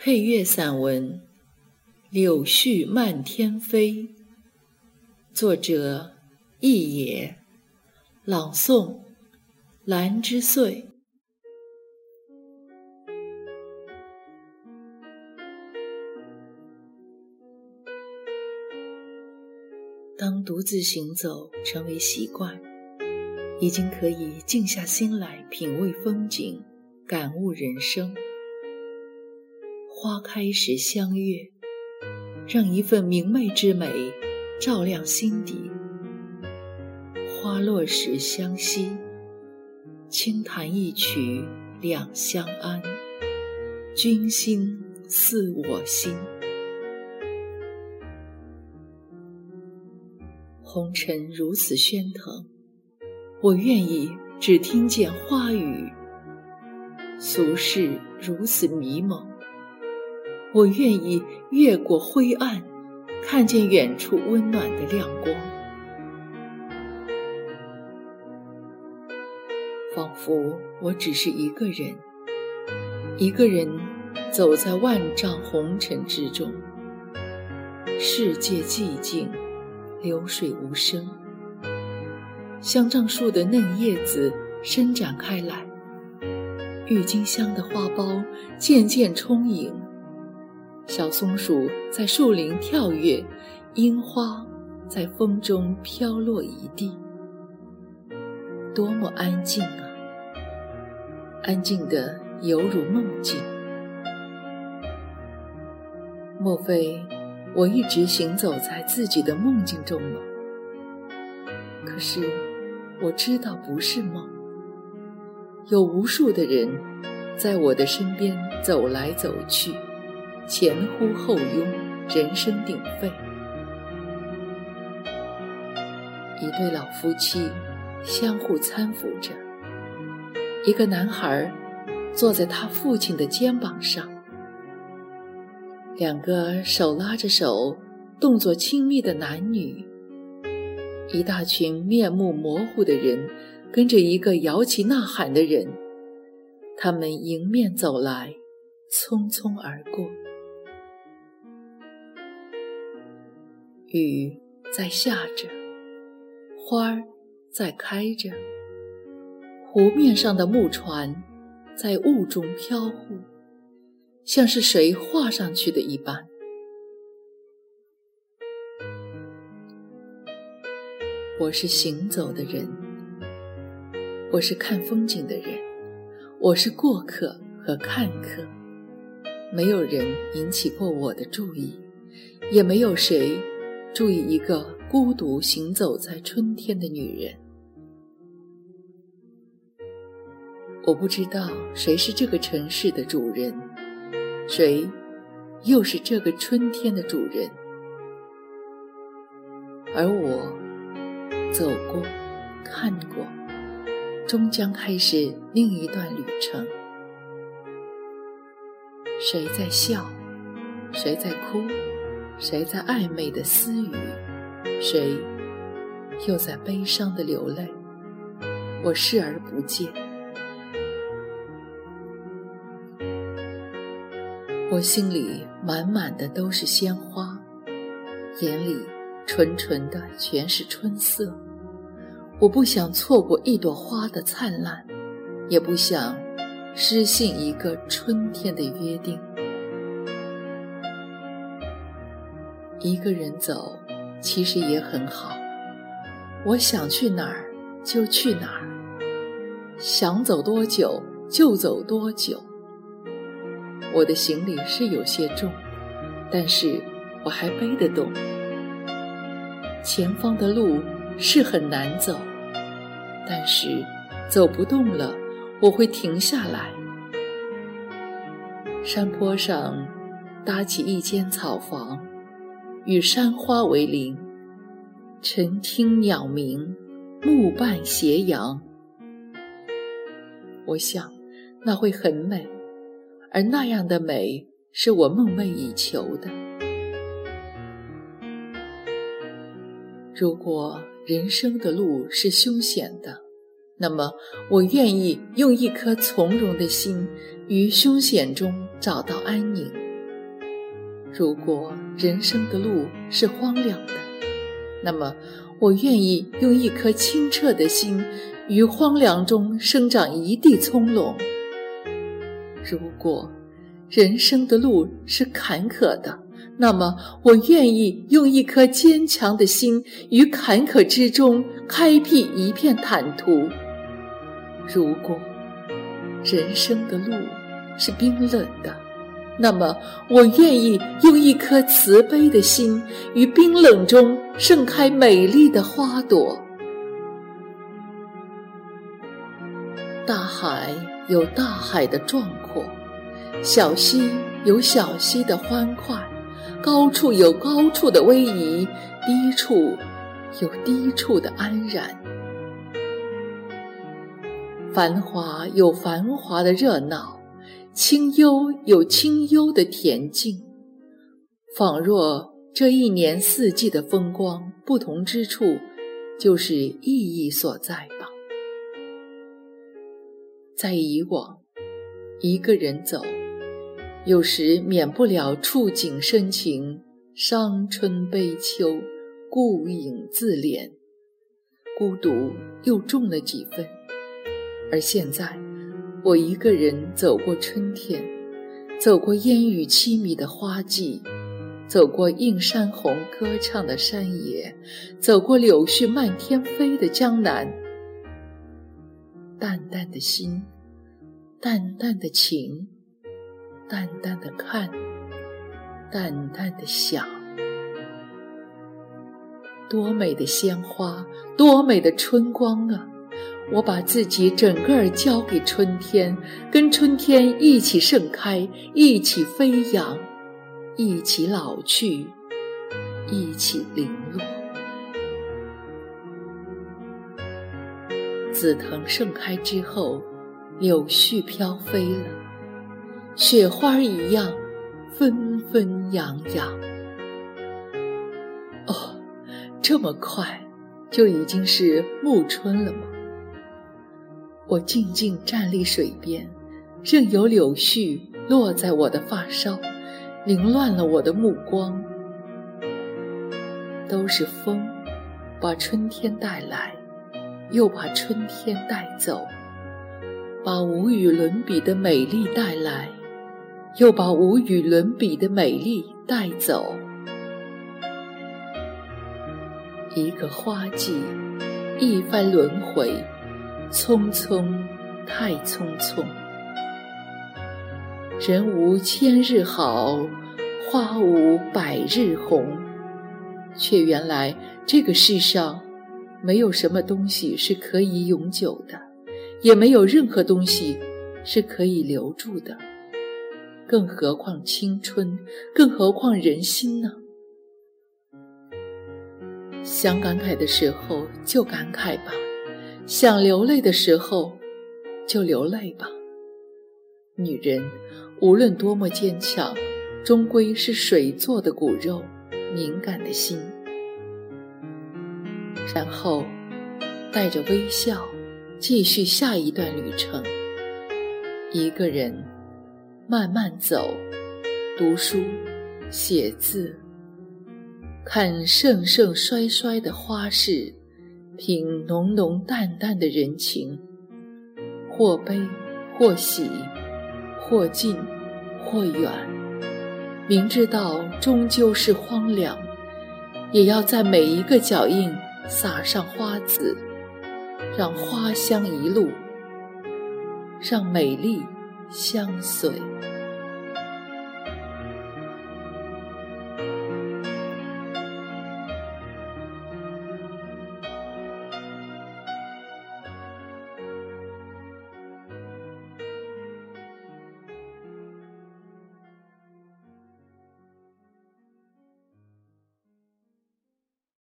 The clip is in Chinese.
配乐散文《柳絮漫天飞》，作者易野，朗诵兰之岁。当独自行走成为习惯，已经可以静下心来品味风景，感悟人生。花开时相悦，让一份明媚之美照亮心底；花落时相惜，轻弹一曲两相安。君心似我心，红尘如此喧腾，我愿意只听见花语；俗世如此迷蒙。我愿意越过灰暗，看见远处温暖的亮光，仿佛我只是一个人，一个人走在万丈红尘之中。世界寂静，流水无声，香樟树的嫩叶子伸展开来，郁金香的花苞渐渐充盈。小松鼠在树林跳跃，樱花在风中飘落一地，多么安静啊！安静的犹如梦境。莫非我一直行走在自己的梦境中吗？可是我知道不是梦，有无数的人在我的身边走来走去。前呼后拥，人声鼎沸。一对老夫妻相互搀扶着，一个男孩坐在他父亲的肩膀上，两个手拉着手、动作亲密的男女，一大群面目模糊的人跟着一个摇旗呐喊的人，他们迎面走来，匆匆而过。雨在下着，花儿在开着，湖面上的木船在雾中飘忽，像是谁画上去的一般。我是行走的人，我是看风景的人，我是过客和看客，没有人引起过我的注意，也没有谁。注意一个孤独行走在春天的女人。我不知道谁是这个城市的主人，谁又是这个春天的主人。而我走过，看过，终将开始另一段旅程。谁在笑？谁在哭？谁在暧昧的私语？谁又在悲伤的流泪？我视而不见。我心里满满的都是鲜花，眼里纯纯的全是春色。我不想错过一朵花的灿烂，也不想失信一个春天的约定。一个人走，其实也很好。我想去哪儿就去哪儿，想走多久就走多久。我的行李是有些重，但是我还背得动。前方的路是很难走，但是走不动了，我会停下来。山坡上搭起一间草房。与山花为邻，晨听鸟鸣，暮伴斜阳。我想，那会很美，而那样的美是我梦寐以求的。如果人生的路是凶险的，那么我愿意用一颗从容的心，于凶险中找到安宁。如果人生的路是荒凉的，那么我愿意用一颗清澈的心，于荒凉中生长一地葱茏。如果人生的路是坎坷的，那么我愿意用一颗坚强的心，于坎坷之中开辟一片坦途。如果人生的路是冰冷的，那么我愿意用一颗慈悲的心，于冰冷中盛开美丽的花朵。大海有大海的壮阔。小溪有小溪的欢快，高处有高处的威仪，低处有低处的安然。繁华有繁华的热闹，清幽有清幽的恬静。仿若这一年四季的风光不同之处，就是意义所在吧。在以往，一个人走。有时免不了触景生情，伤春悲秋，顾影自怜，孤独又重了几分。而现在，我一个人走过春天，走过烟雨凄迷的花季，走过映山红歌唱的山野，走过柳絮漫天飞的江南。淡淡的心，淡淡的情。淡淡的看，淡淡的想，多美的鲜花，多美的春光啊！我把自己整个儿交给春天，跟春天一起盛开，一起飞扬，一起老去，一起零落。紫藤盛开之后，柳絮飘飞了。雪花一样，纷纷扬扬。哦，这么快，就已经是暮春了吗？我静静站立水边，任由柳絮落在我的发梢，凌乱了我的目光。都是风，把春天带来，又把春天带走，把无与伦比的美丽带来。又把无与伦比的美丽带走。一个花季，一番轮回，匆匆，太匆匆。人无千日好，花无百日红。却原来这个世上，没有什么东西是可以永久的，也没有任何东西是可以留住的。更何况青春，更何况人心呢？想感慨的时候就感慨吧，想流泪的时候就流泪吧。女人无论多么坚强，终归是水做的骨肉，敏感的心。然后带着微笑，继续下一段旅程。一个人。慢慢走，读书，写字，看盛盛衰衰的花事，品浓浓淡淡的人情或悲或喜或近或远。明知道终究是荒凉也要在每一个脚印洒上花籽让花香一路让美丽相随。